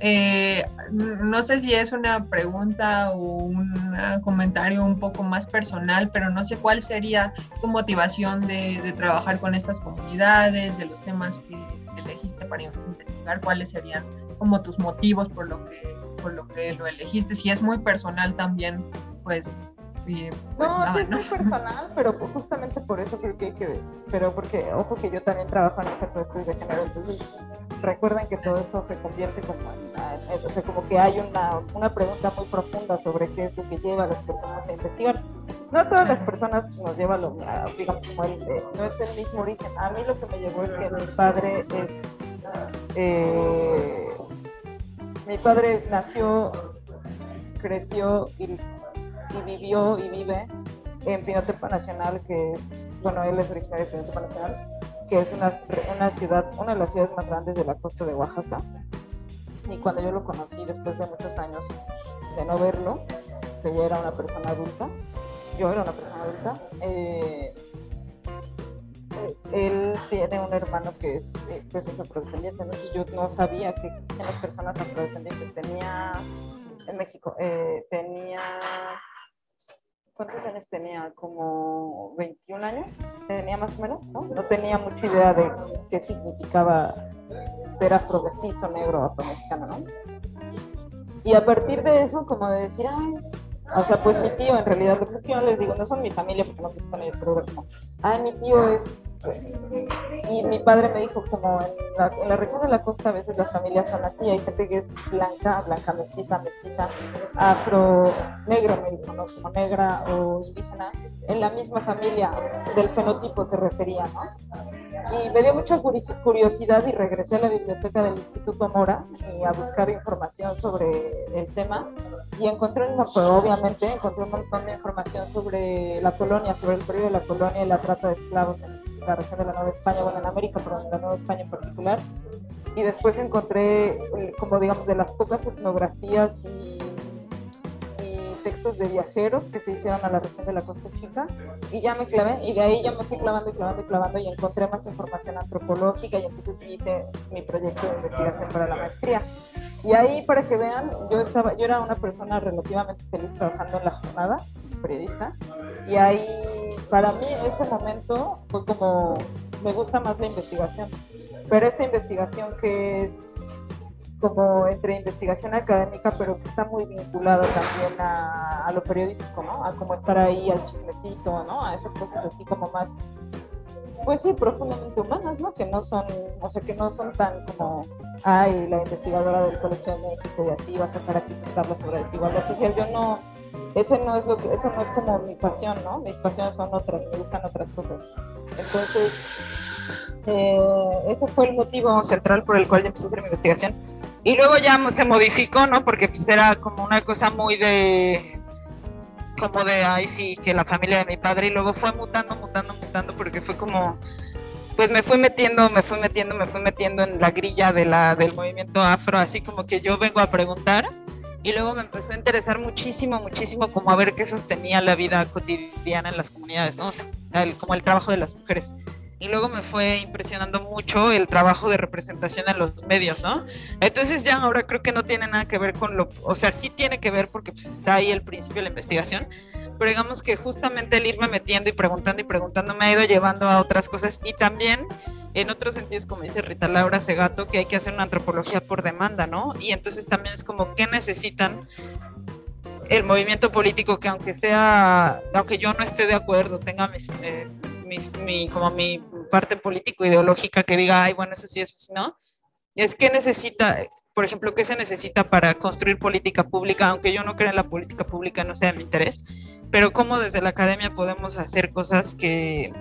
Eh, no sé si es una pregunta o un comentario un poco más personal, pero no sé cuál sería tu motivación de, trabajar con estas comunidades, de los temas que elegiste para investigar, cuáles serían como tus motivos por lo que, por lo, que lo elegiste. Si es muy personal también, pues pues no, es muy personal, pero justamente por eso creo que hay que ver. Pero porque, ojo que yo también trabajo en esa cuestión de género, entonces recuerden que todo eso se convierte como o sea, como que hay una, una pregunta muy profunda sobre qué es lo que lleva a las personas a investigar. No todas las personas nos lleva lo, digamos, como el, eh, no es el mismo origen. A mí lo que me llevó es que mi padre es, eh, mi padre nació, creció y y vivió y vive en Pinotepa Nacional, que es, bueno, él es originario de Pinotepa Nacional, que es una, una ciudad, una de las ciudades más grandes de la costa de Oaxaca. Y cuando yo lo conocí, después de muchos años de no verlo, que ya era una persona adulta, yo era una persona adulta, eh, él tiene un hermano que es, pues es afrodescendiente, entonces yo no sabía que existían las personas afrodescendientes. Tenía, en México, eh, tenía ¿cuántos años tenía? Como 21 años, tenía más o menos, ¿no? No tenía mucha idea de qué significaba ser afrovestizo, negro, afromexicano, ¿no? Y a partir de eso, como de decir, ay, o sea, pues mi tío, en realidad, lo que es que yo les digo, no son mi familia porque no se con ellos, pero ay, mi tío es. Y mi padre me dijo, como en la, en la, región de la costa a veces las familias son así, hay gente que es blanca, blanca mestiza, mestiza, afro, negro, me dijo, ¿no? Como negra o indígena, en la misma familia del fenotipo se refería, ¿no? y me dio mucha curiosidad y regresé a la biblioteca del Instituto Mora y a buscar información sobre el tema y encontré, pues, obviamente, encontré un montón de información sobre la colonia, sobre el periodo de la colonia y la trata de esclavos en la región de la Nueva España, bueno, en América, pero en la Nueva España en particular. Y después encontré, eh, como digamos, de las pocas etnografías y textos de viajeros que se hicieron a la región de la Costa Chica y ya me clavé y de ahí ya me fui clavando y clavando y clavando y encontré más información antropológica y entonces hice mi proyecto de investigación para la maestría. Y ahí para que vean, yo estaba, yo era una persona relativamente feliz trabajando en la jornada, periodista, y ahí para mí ese momento fue como, me gusta más la investigación, pero esta investigación que es como entre investigación académica, pero que está muy vinculado también a, a, lo periodístico, ¿no? A cómo estar ahí al chismecito, ¿no? A esas cosas así como más, pues sí, profundamente humanas, ¿no? Que no son, o sea, que no son tan como, ay, la investigadora del Colegio de México y así va a sacar aquí sus tablas sobre desigualdad social. Yo no, ese no es lo que, eso no es como mi pasión, ¿no? Mis pasiones son otras, me gustan otras cosas. Entonces, eh, ese fue el motivo central por el cual yo empecé a hacer mi investigación y luego ya se modificó, ¿no? Porque pues era como una cosa muy de, como de, ay, sí, que la familia de mi padre, y luego fue mutando, mutando, mutando, porque fue como, pues me fui metiendo, me fui metiendo, me fui metiendo en la grilla de la, del movimiento afro, así como que yo vengo a preguntar, y luego me empezó a interesar muchísimo, muchísimo como a ver qué sostenía la vida cotidiana en las comunidades, ¿no? O sea, como el trabajo de las mujeres y luego me fue impresionando mucho el trabajo de representación en los medios, ¿no? Entonces ya ahora creo que no tiene nada que ver con lo, o sea, sí tiene que ver porque pues está ahí el principio de la investigación, pero digamos que justamente el irme metiendo y preguntando y preguntando me ha ido llevando a otras cosas y también en otros sentidos, como dice Rita Laura Segato, que hay que hacer una antropología por demanda, ¿no? Y entonces también es como, ¿qué necesitan el movimiento político que aunque sea, aunque yo no esté de acuerdo, tenga mis, eh, mi, como mi parte político-ideológica que diga, ay, bueno, eso sí, eso sí, no. Es que necesita, por ejemplo, ¿qué se necesita para construir política pública? Aunque yo no crea en la política pública, no sea de mi interés, pero cómo desde la academia podemos hacer cosas que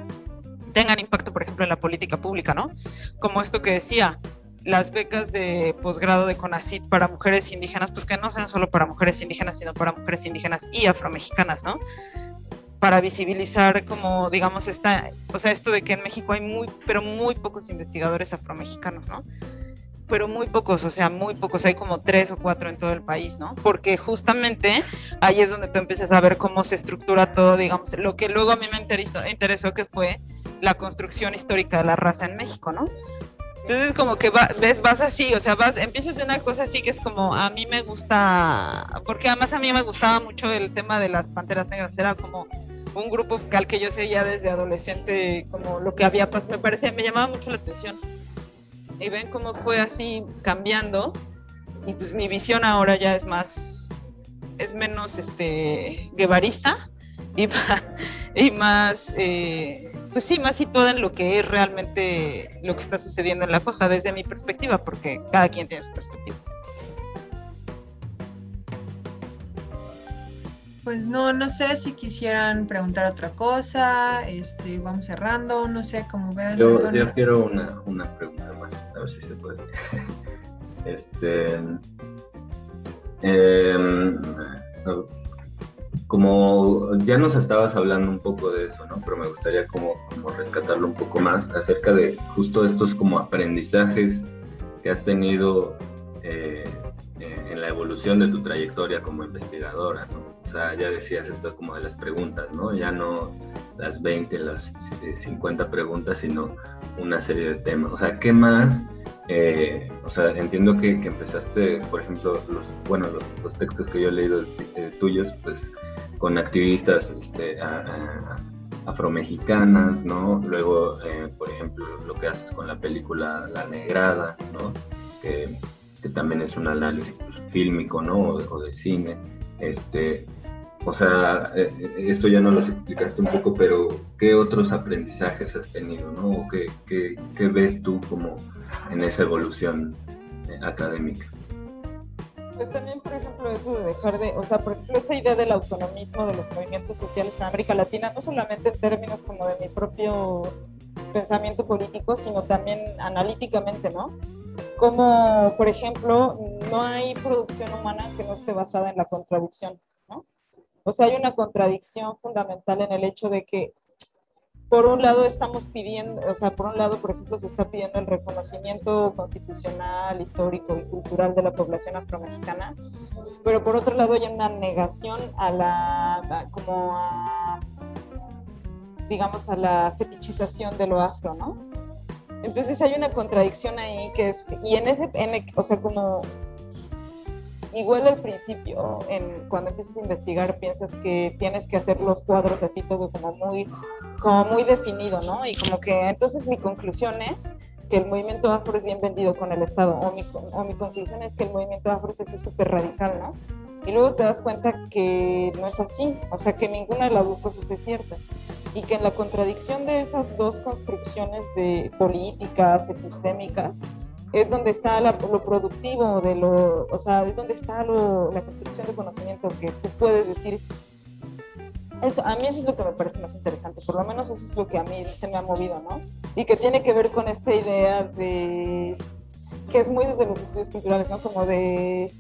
tengan impacto, por ejemplo, en la política pública, ¿no? Como esto que decía, las becas de posgrado de CONACIT para mujeres indígenas, pues que no sean solo para mujeres indígenas, sino para mujeres indígenas y afromexicanas, ¿no? para visibilizar como, digamos, esta, o sea, esto de que en México hay muy, pero muy pocos investigadores afromexicanos, ¿no? Pero muy pocos, o sea, muy pocos, hay como tres o cuatro en todo el país, ¿no? Porque justamente ahí es donde tú empiezas a ver cómo se estructura todo, digamos, lo que luego a mí me interesó, interesó que fue la construcción histórica de la raza en México, ¿no? Entonces como que vas, ves, vas así, o sea, vas, empiezas de una cosa así que es como, a mí me gusta, porque además a mí me gustaba mucho el tema de las Panteras Negras, era como un grupo al que yo seguía desde adolescente, como lo que había pasado, me parecía, me llamaba mucho la atención. Y ven cómo fue así cambiando, y pues mi visión ahora ya es más, es menos, este, guevarista, y más, y más eh, pues sí, más situada en lo que es realmente lo que está sucediendo en la costa desde mi perspectiva, porque cada quien tiene su perspectiva. Pues no, no sé si quisieran preguntar otra cosa, este, vamos cerrando, no sé cómo vean. Yo, yo quiero una, una, pregunta más, a ver si se puede. este, eh, como ya nos estabas hablando un poco de eso, ¿no? Pero me gustaría como, como rescatarlo un poco más acerca de justo estos como aprendizajes que has tenido eh, en la evolución de tu trayectoria como investigadora, ¿no? O sea, ya decías esto como de las preguntas, ¿no? Ya no las 20, las 50 preguntas, sino una serie de temas. O sea, ¿qué más? Eh, o sea, entiendo que, que, empezaste, por ejemplo, los, bueno, los, los textos que yo he leído eh, tuyos, pues con activistas este, afromexicanas, ¿no? Luego, eh, por ejemplo, lo que haces con la película La Negrada, ¿no? Que, también es un análisis pues, fílmico, ¿no? O, de cine. Este, o sea, eh, esto ya no lo explicaste un poco, pero ¿qué otros aprendizajes has tenido, ¿no? ¿O qué, qué ves tú como en esa evolución eh, académica? pues también, por ejemplo, eso de dejar de, o sea, por ejemplo, esa idea del autonomismo de los movimientos sociales en América Latina, no solamente en términos como de mi propio pensamiento político, sino también analíticamente, ¿no? Como, por ejemplo, no hay producción humana que no esté basada en la contradicción. O sea, hay una contradicción fundamental en el hecho de que por un lado estamos pidiendo, o sea, por un lado, por ejemplo, se está pidiendo el reconocimiento constitucional, histórico y cultural de la población afromexicana, pero por otro lado hay una negación a la, como a, digamos, a la fetichización de lo afro, ¿no? Entonces hay una contradicción ahí que es, y en ese, o sea, como igual al principio, en, cuando empiezas a investigar, piensas que tienes que hacer los cuadros así todo como muy, como muy definido, ¿no? Y como que entonces mi conclusión es que el movimiento afro es bien vendido con el Estado, o mi, o mi conclusión es que el movimiento afro es súper radical, ¿no? Y luego te das cuenta que no es así, o sea que ninguna de las dos cosas es cierta. Y que en la contradicción de esas dos construcciones de políticas, epistémicas, es donde está lo productivo de lo, o sea, es donde está la construcción de conocimiento que tú puedes decir. Eso, a mí eso es lo que me parece más interesante, por lo menos eso es lo que a mí se me ha movido, ¿no? Y que tiene que ver con esta idea de, que es muy desde los estudios culturales, ¿no? Como de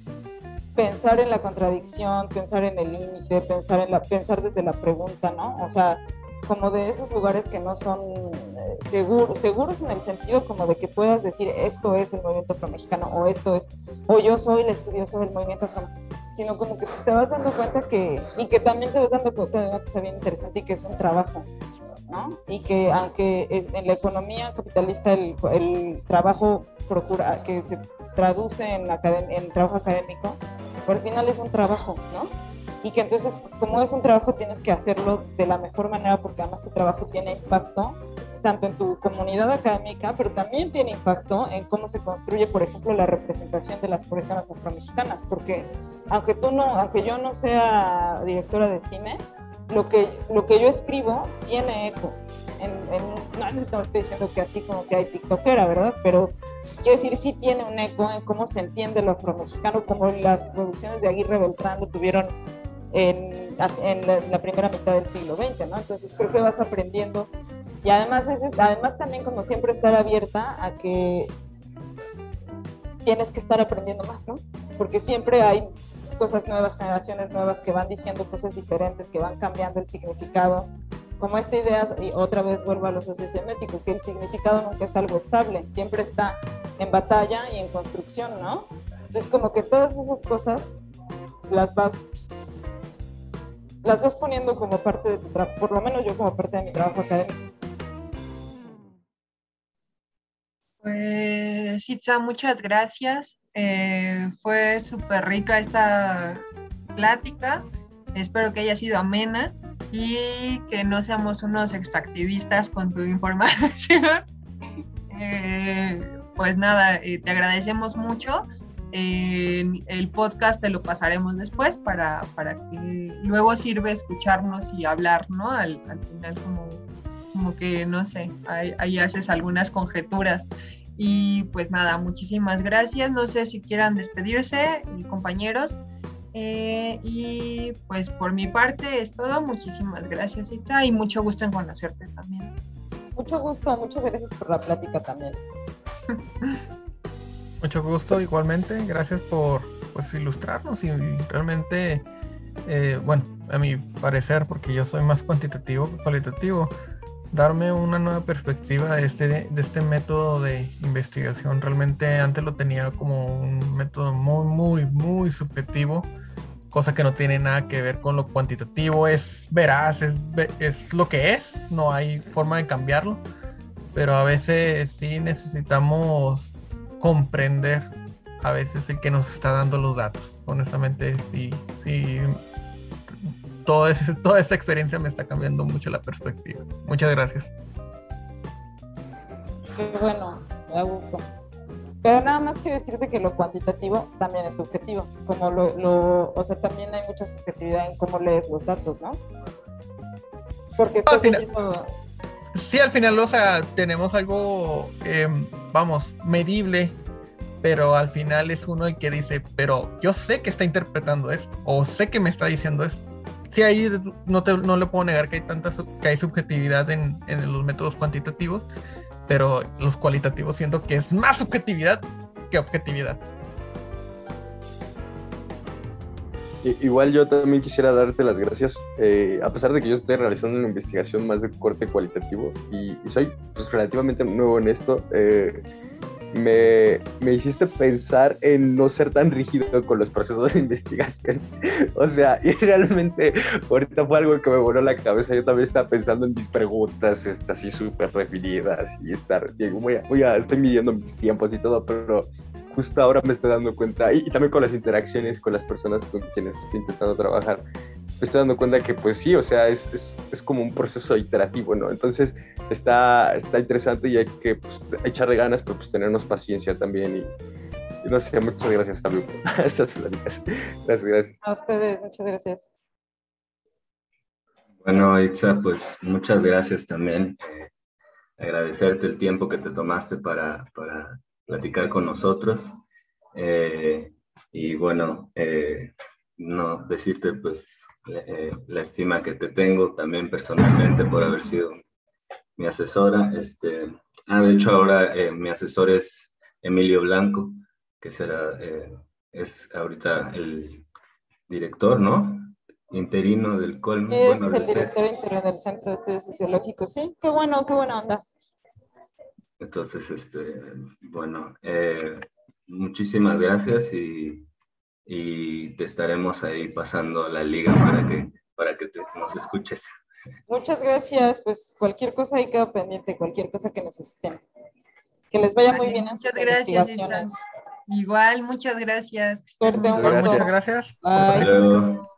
pensar en la contradicción, pensar en el límite, pensar, en la, pensar desde la pregunta, ¿no? O sea, como de esos lugares que no son seguros, en el sentido como de que puedas decir esto es el movimiento afromexicano o esto es, o yo soy la estudiosa del movimiento sino como que pues, te vas dando cuenta que, y que también te vas dando cuenta de una cosa bien interesante y que es un trabajo, ¿no? Y que aunque en la economía capitalista el, el trabajo procura, que se traduce en, en trabajo académico, al final es un trabajo, ¿no? y que entonces como es un trabajo tienes que hacerlo de la mejor manera porque además tu trabajo tiene impacto tanto en tu comunidad académica, pero también tiene impacto en cómo se construye, por ejemplo, la representación de las personas afromexicanas, porque aunque tú no, aunque yo no sea directora de cine, lo que, lo que yo escribo tiene eco. En, en, no, estoy diciendo que así como que hay tiktokera, ¿verdad? Pero quiero decir, sí tiene un eco en cómo se entiende lo afromexicano, como las producciones de Aguirre Beltrán lo tuvieron en, en, la, primera mitad del siglo XX, ¿no? Entonces creo que vas aprendiendo y además, es, además también como siempre estar abierta a que tienes que estar aprendiendo más, ¿no? Porque siempre hay cosas nuevas, generaciones nuevas que van diciendo cosas diferentes, que van cambiando el significado. Como esta idea, y otra vez vuelvo a lo sociosemético, que el significado nunca es algo estable, siempre está en batalla y en construcción, ¿no? Entonces, como que todas esas cosas las vas las vas poniendo como parte de tu trabajo, por lo menos yo como parte de mi trabajo académico. Pues, Itza, muchas gracias. Eh, fue súper rica esta plática. Espero que haya sido amena y que no seamos unos extractivistas con tu información. Eh, pues nada, eh, te agradecemos mucho. el podcast te lo pasaremos después para, para que luego sirve escucharnos y hablar, ¿no? Al, final como, como que, no sé, ahí, ahí haces algunas conjeturas. Y pues nada, muchísimas gracias. No sé si quieran despedirse, compañeros. Eh, y pues por mi parte es todo. Muchísimas gracias, Itza, y mucho gusto en conocerte también. Mucho gusto, muchas gracias por la plática también. mucho gusto, igualmente. Gracias por pues, ilustrarnos y realmente, eh, bueno, a mi parecer, porque yo soy más cuantitativo que cualitativo, darme una nueva perspectiva de este, de este método de investigación. Realmente antes lo tenía como un método muy, muy, muy subjetivo, cosa que no tiene nada que ver con lo cuantitativo, es veraz, es, es lo que es, no hay forma de cambiarlo, pero a veces sí necesitamos comprender a veces el que nos está dando los datos. Honestamente, sí, sí toda esta experiencia me está cambiando mucho la perspectiva. Muchas gracias. Qué bueno, me da gusto. Pero nada más quiero decirte que lo cuantitativo también es subjetivo. Como lo, o sea, también hay mucha subjetividad en cómo lees los datos, ¿no? Porque al final, Sí, al final, o sea, tenemos algo, em, vamos, medible, pero al final es uno el que dice, pero yo sé que está interpretando esto, o sé que me está diciendo esto sí ahí no, te, no le puedo negar que hay tanta que hay subjetividad en, en, los métodos cuantitativos, pero los cualitativos siento que es más subjetividad que objetividad. Igual yo también quisiera darte las gracias, eh, a pesar de que yo estoy realizando una investigación más de corte cualitativo y, soy pues, relativamente nuevo en esto. Eh, me, me, hiciste pensar en no ser tan rígido con los procesos de investigación. o sea, y realmente ahorita fue algo que me voló la cabeza. Yo también estaba pensando en mis preguntas, estas así súper definidas y estar, voy a, voy a, estoy midiendo mis tiempos y todo, pero justo ahora me estoy dando cuenta, y, y también con las interacciones con las personas con quienes estoy intentando trabajar, me estoy dando cuenta que pues sí, o sea, es, es, es, como un proceso iterativo, ¿no? Entonces está, está interesante y hay que pues, echarle ganas, pero pues tenernos paciencia también y, no sé, muchas gracias también por estas pláticas. Gracias, gracias. A ustedes, muchas gracias. Bueno, Itza, pues muchas gracias también. Eh, agradecerte el tiempo que te tomaste para, para platicar con nosotros. Eh, y bueno, eh, no decirte pues eh, la estima que te tengo también personalmente por haber sido mi asesora. Este, ah, de hecho ahora eh, mi asesor es Emilio Blanco, que será, eh, es ahorita el director, ¿no? Interino del Colme. Es bueno, el director interino del Centro de Estudios Sociológicos, sí. Qué bueno, qué buena onda. Entonces, este, bueno, muchísimas gracias y y te estaremos ahí pasando la liga para que, para que nos escuches. Muchas gracias, pues cualquier cosa ahí queda pendiente, cualquier cosa que necesiten. Que les vaya muy bien en sus investigaciones. Igual, muchas gracias. Muchas gracias. Bye.